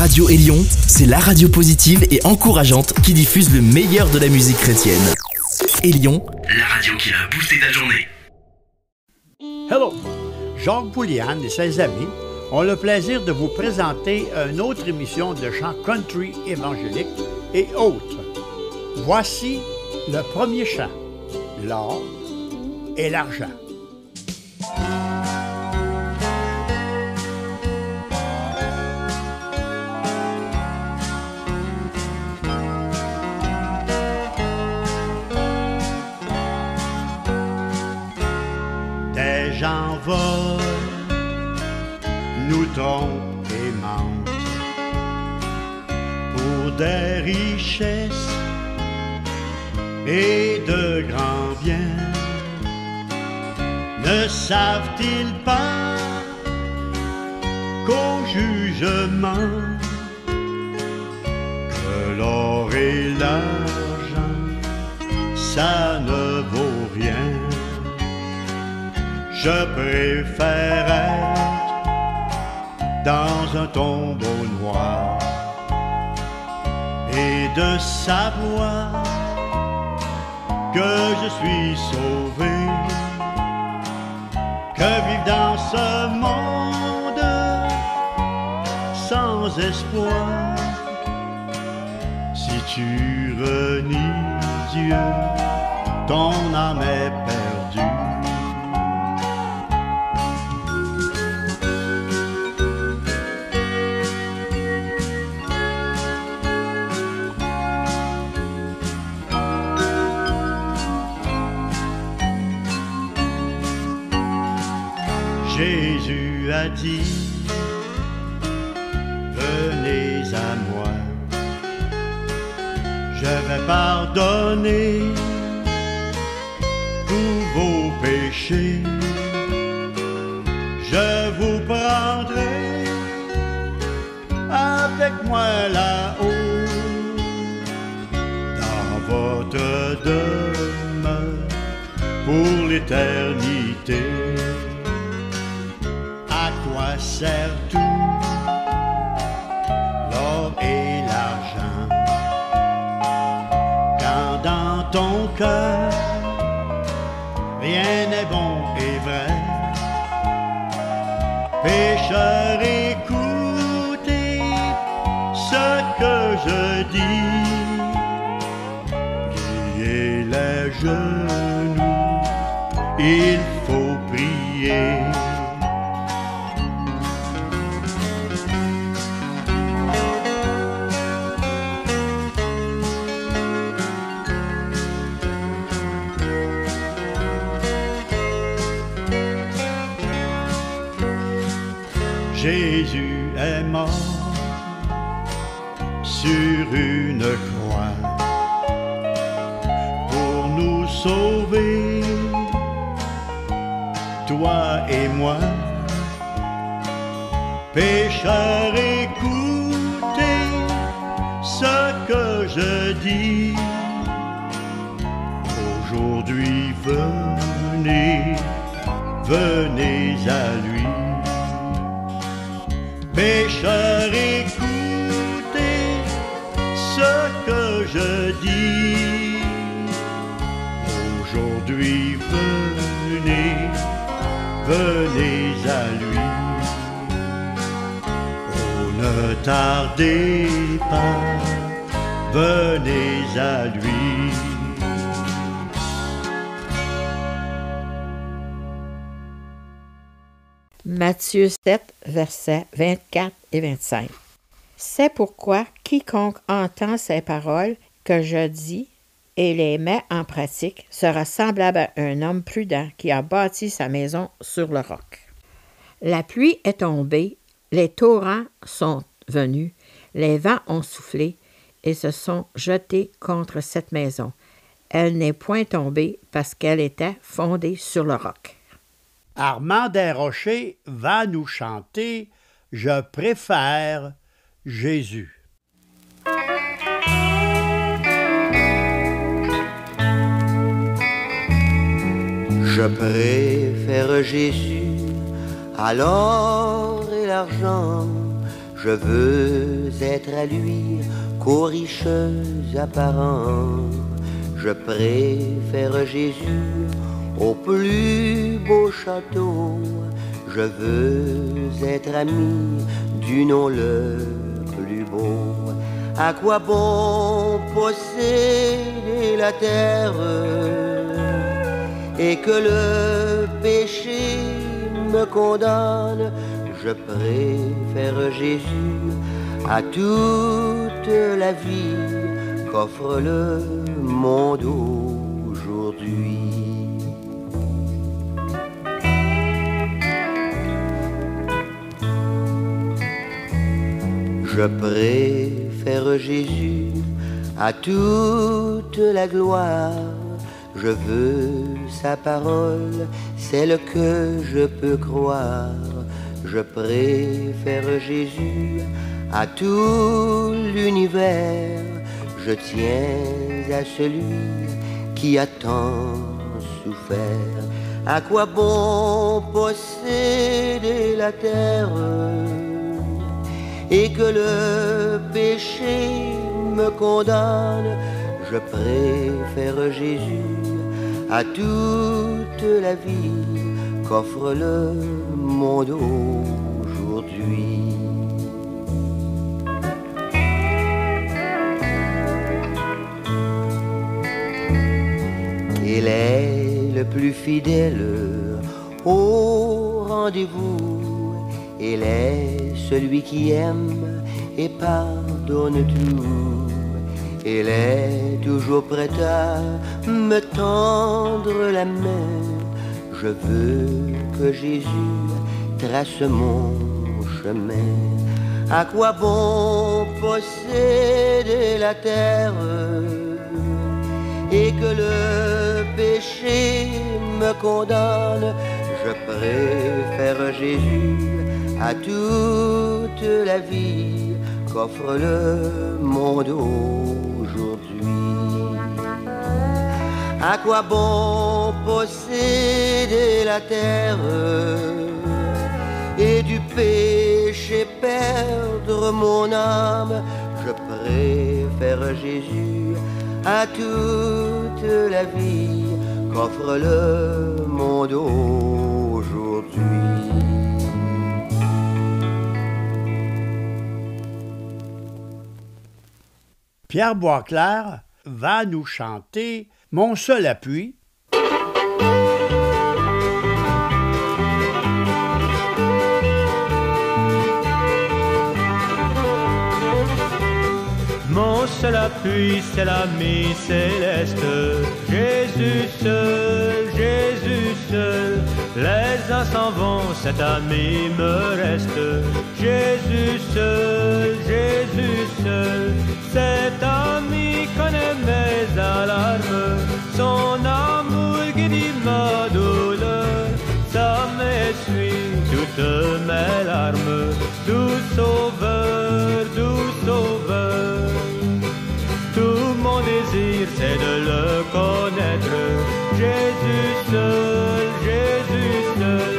Radio Élion, c'est la radio positive et encourageante qui diffuse le meilleur de la musique chrétienne. Élion, la radio qui a boosté ta journée. Hello, Jacques Pouliane et ses amis ont le plaisir de vous présenter une autre émission de chant country évangélique et autres. Voici le premier chant, l'or et l'argent. Et mentent pour des richesses et de grands biens. Ne savent-ils pas qu'au jugement, que l'or et l'argent, ça ne vaut rien. Je préfère dans un tombeau noir et de savoir que je suis sauvé, que vivre dans ce monde sans espoir. Si tu renies Dieu, ton âme est perdue. Dit, venez à moi, je vais pardonner tous vos péchés, je vous prendrai avec moi là-haut, dans votre demeure pour l'éternité sert tout. L'or et l'argent. Quand dans ton cœur rien n'est bon et vrai. Pécheur écoutez ce que je dis. Pliez les genoux il moi. Pécheur, écoutez ce que je dis. Aujourd'hui, venez, venez à lui. Pécheur, écoutez ce que je dis. Tardez pas, venez à lui. Matthieu 7, versets 24 et 25. C'est pourquoi quiconque entend ces paroles que je dis et les met en pratique sera semblable à un homme prudent qui a bâti sa maison sur le roc. La pluie est tombée, les torrents sont venus, les vents ont soufflé et se sont jetés contre cette maison. Elle n'est point tombée parce qu'elle était fondée sur le roc. Armand Desrochers va nous chanter Je préfère Jésus. Je préfère Jésus à l'or et l'argent. Je veux être à lui qu'aux riches apparents. Je préfère Jésus au plus beau château. Je veux être ami du nom le plus beau. À quoi bon posséder la terre et que le péché me condamne Je préfère Jésus à toute la vie qu'offre le monde aujourd'hui. Je préfère Jésus à toute la gloire. Je veux sa parole, celle que je peux croire. Je préfère Jésus à tout l'univers. Je tiens à celui qui a tant souffert. À quoi bon posséder la terre et que le péché me condamne, je préfère Jésus à toute la vie qu'offre le monde aujourd'hui. Il est le plus fidèle au rendez-vous. Il est celui qui aime et pardonne tout. Il est toujours prêt à me tendre la main. Je veux que Jésus trace mon chemin. À quoi bon posséder la terre et que le péché me condamne? Je préfère Jésus à toute la vie qu'offre le monde À quoi bon posséder la terre et du péché perdre mon âme? Je préfère Jésus à toute la vie qu'offre le monde aujourd'hui. Pierre Boisclair va nous chanter Mon seul appui. Mon seul appui, c'est l'ami céleste. Jésus seul, Jésus seul. Les uns s'en vont, cet ami me reste. Jésus seul, Jésus seul. Cet ami connaît mes alarmes. Son amour guérit ma douleur. Ça m'essuie toutes mes larmes. Doux sauveur, doux sauveur. Tout mon désir, c'est de le connaître. Jésus seul, Jésus seul.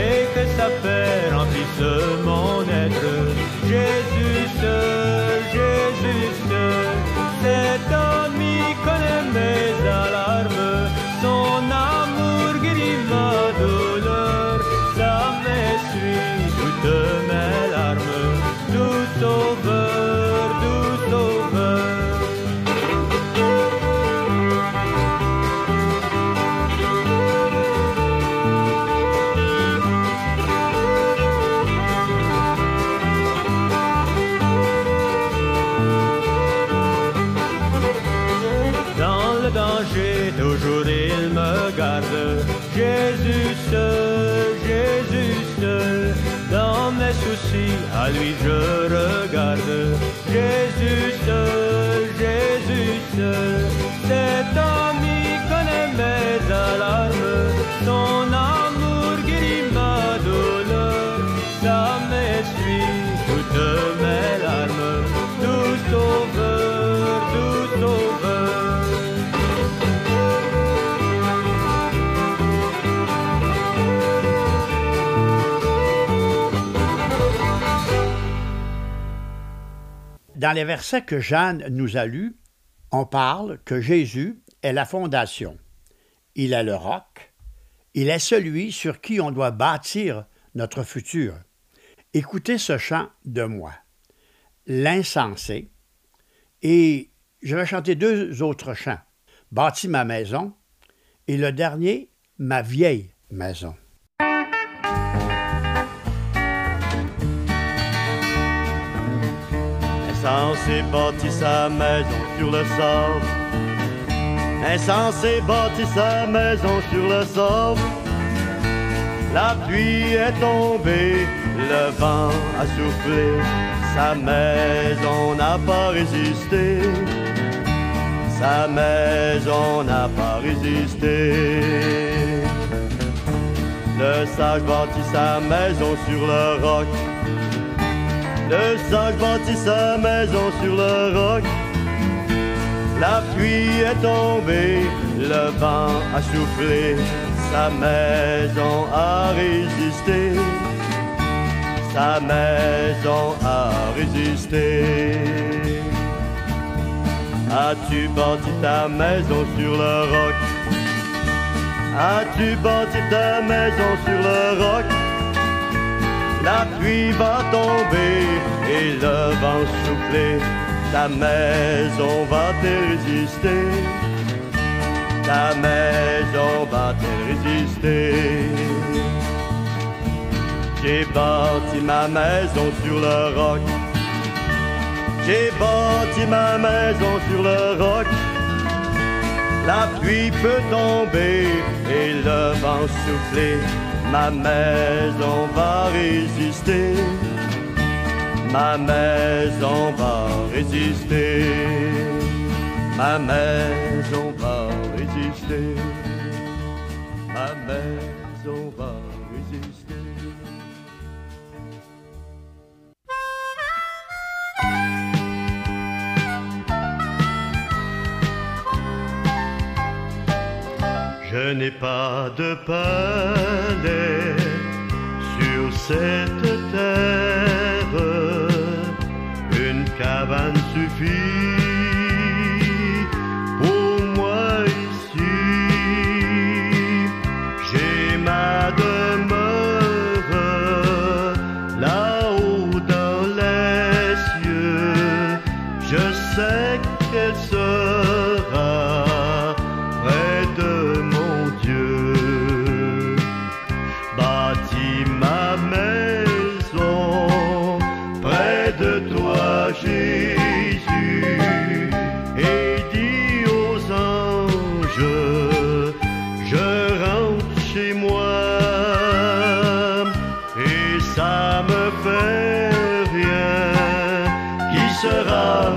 Et que sa paix remplisse Cet ami dans les versets que Jeanne nous a lus, on parle que Jésus est la fondation. Il est le roc. Il est celui sur qui on doit bâtir notre futur. Écoutez ce chant de moi. L'insensé. Et je vais chanter deux autres chants. Bâti ma maison et le dernier, ma vieille maison. Insensé bâtit sa maison sur le sable. Insensé bâtit sa maison sur le sable. La pluie est tombée, le vent a soufflé, sa maison n'a pas résisté. Sa maison n'a pas résisté. Le sage bâtit sa maison sur le roc. Le sage bâtit sa maison sur le roc. La pluie est tombée, le vent a soufflé, sa maison a résisté. Sa maison a résisté. As-tu bâti ta maison sur le roc? As-tu bâti ta maison sur le roc? La pluie va tomber et le vent souffler. Ta maison va-t-elle résister? Ta maison va-t-elle résister? J'ai bâti ma maison sur le roc. J'ai bâti ma maison sur le roc. La pluie peut tomber et le vent souffler. Ma maison va résister. Ma maison va résister. Ma maison va résister. Ma maison va résister. Je n'ai pas de palais sur cette terre, une cabane suffit me fait rien, qui sera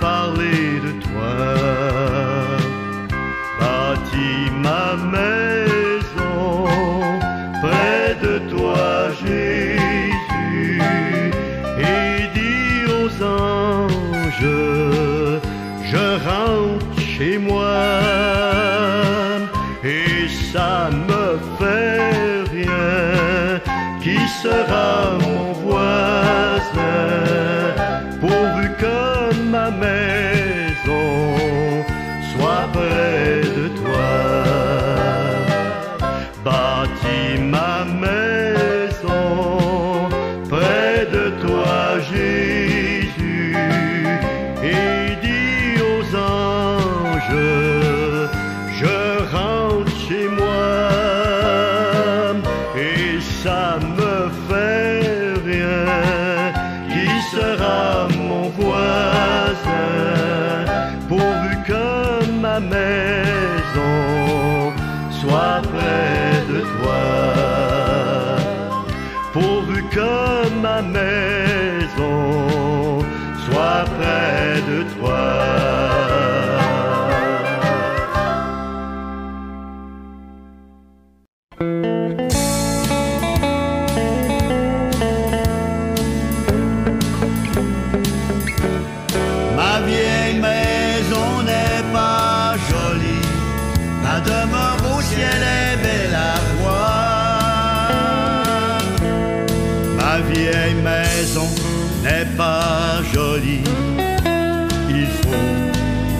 parler de toi. Bâtis ma maison près de toi, Jésus, et dis aux anges, je rentre chez moi, et ça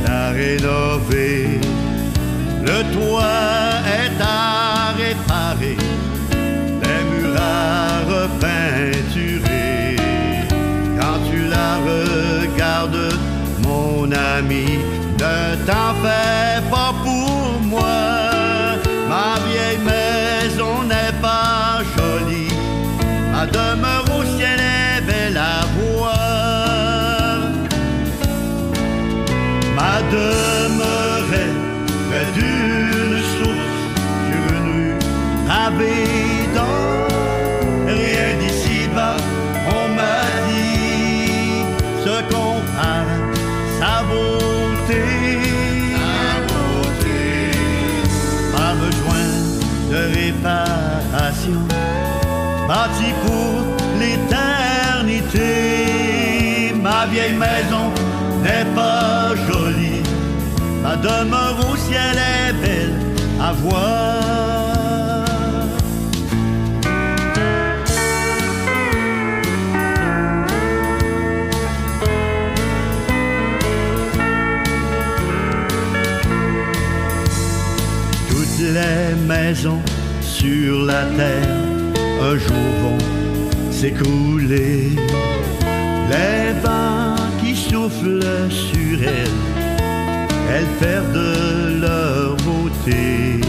la rénover. Le toit est à réparer, les murs à repeinturer. Quand tu la regardes, mon ami, ne t'en fais bâti pour l'éternité. Ma vieille maison n'est pas jolie, ma demeure au ciel est belle à voir. Toutes les maisons sur la terre un jour vont s'écrouler. Les vents qui soufflent sur elles, elles perdent leur beauté.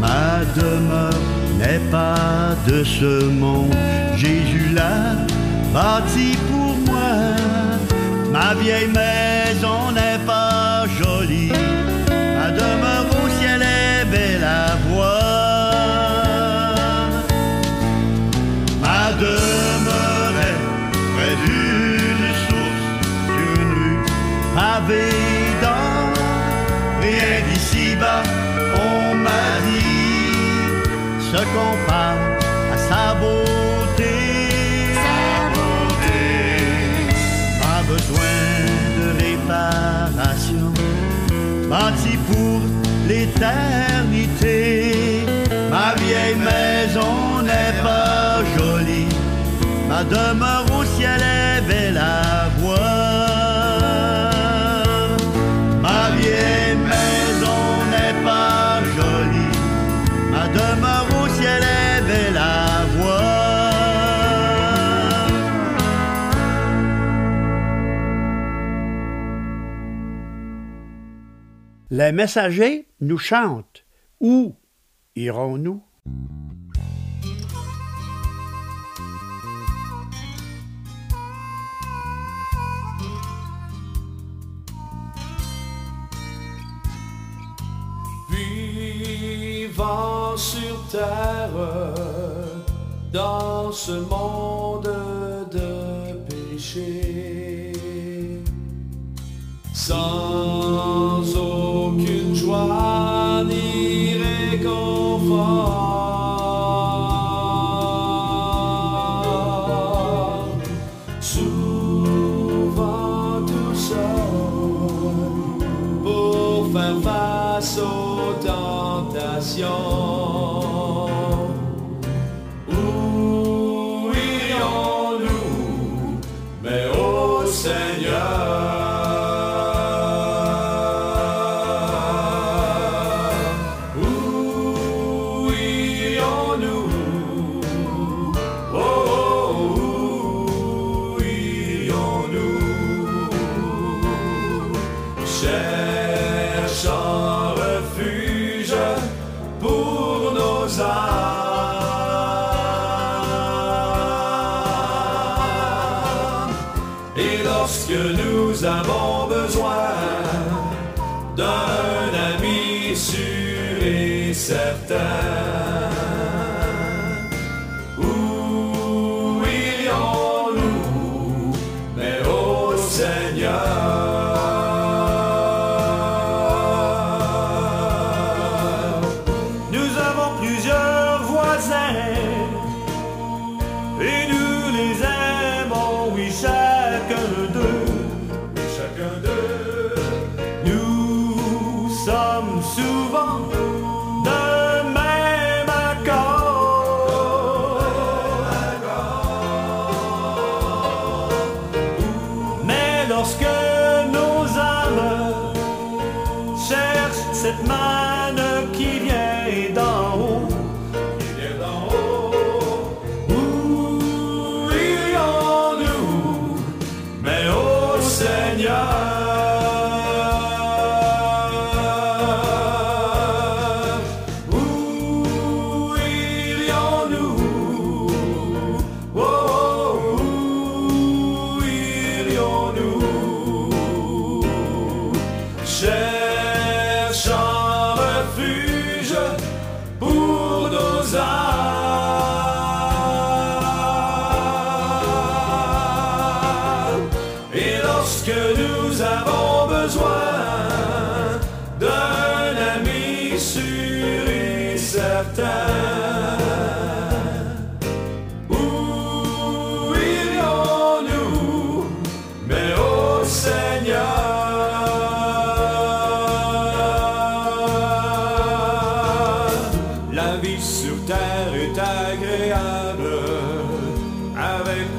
Ma demeure n'est pas de ce monde, Jésus l'a bâti pour moi. Ma vieille maison n'est pas parle à sa beauté. Sa beauté. Pas besoin de réparation, bâti pour l'éternité. Ma vieille maison n'est pas jolie, ma demeure Les messagers nous chantent. Où irons-nous? Vivant sur terre, dans ce monde de péché, sans aucune joie ni réconfort, souvent tout seul pour faire face aux tentations.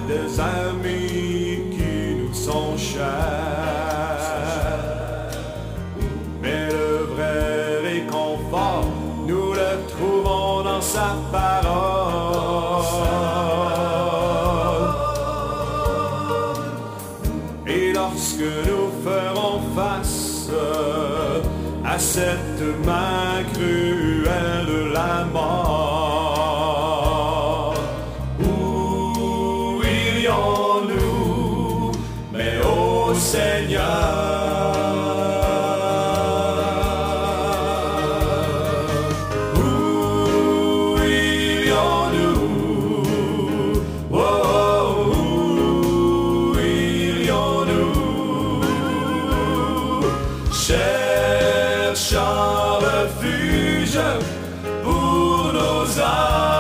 Des amis qui nous sont chers. Mais le vrai réconfort, nous le trouvons dans sa parole. Et lorsque nous ferons face à cette Refuge pour nos âmes.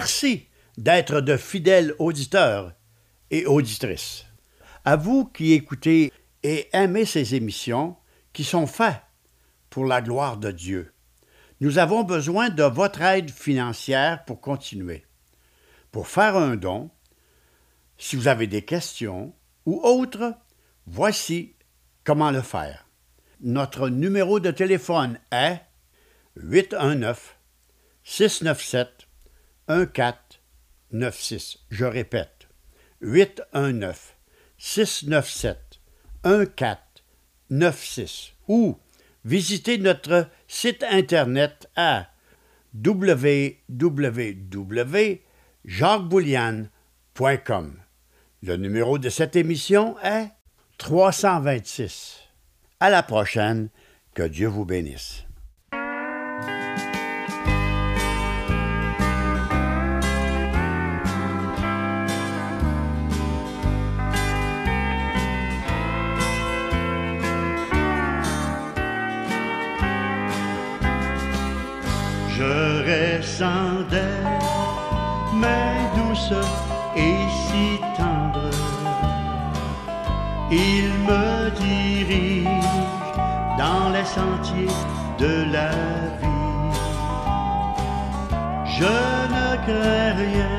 Merci d'être de fidèles auditeurs et auditrices. À vous qui écoutez et aimez ces émissions qui sont faites pour la gloire de Dieu. Nous avons besoin de votre aide financière pour continuer. Pour faire un don, si vous avez des questions ou autres, voici comment le faire. Notre numéro de téléphone est 819 697 1496. Je répète, 819 697 1496 ou visitez notre site internet à www.jacquesboulian.com. Le numéro de cette émission est 326. À la prochaine, que Dieu vous bénisse. Je ressentais main douce et si tendre. Il me dirige dans les sentiers de la vie. Je ne crains rien,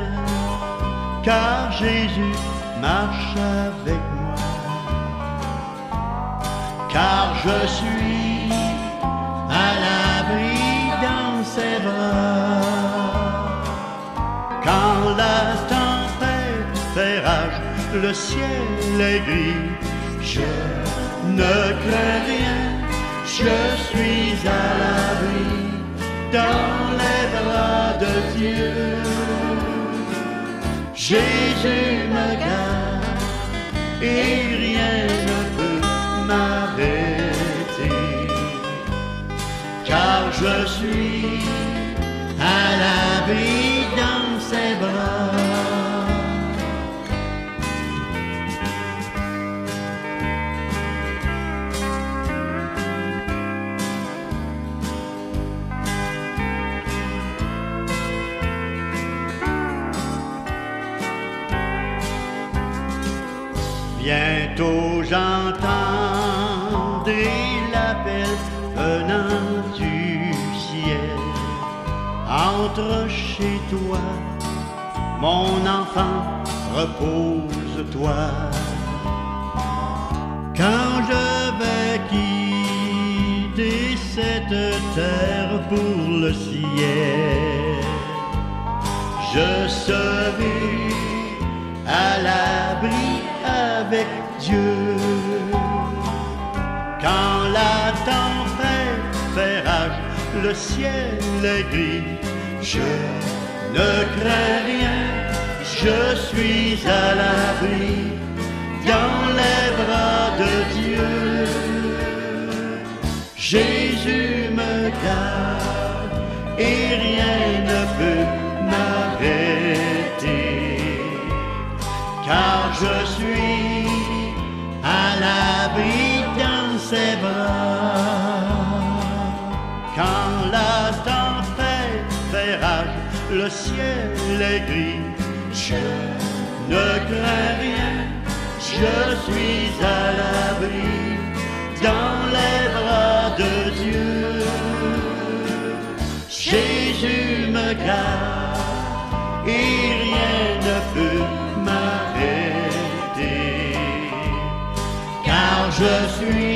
car Jésus marche avec moi. Car je suis Quand la tempête fait rage, le ciel est gris, je ne crains rien, je suis à l'abri dans les bras de Dieu. Jésus me garde et rien je suis à l'abri dans ses bras. Bientôt j'entendrai Chez toi, mon enfant, repose-toi. Quand je vais quitter cette terre pour le ciel, je serai à l'abri avec Dieu. Quand la tempête fait rage, le ciel est gris, je ne crains rien, je suis à l'abri dans les bras de Dieu. Jésus me garde et rien ne peut m'arrêter car je suis à l'abri dans ses bras. Le ciel est gris, je ne crains rien, je suis à l'abri dans les bras de Dieu. Jésus me garde et rien ne peut m'arrêter, car je suis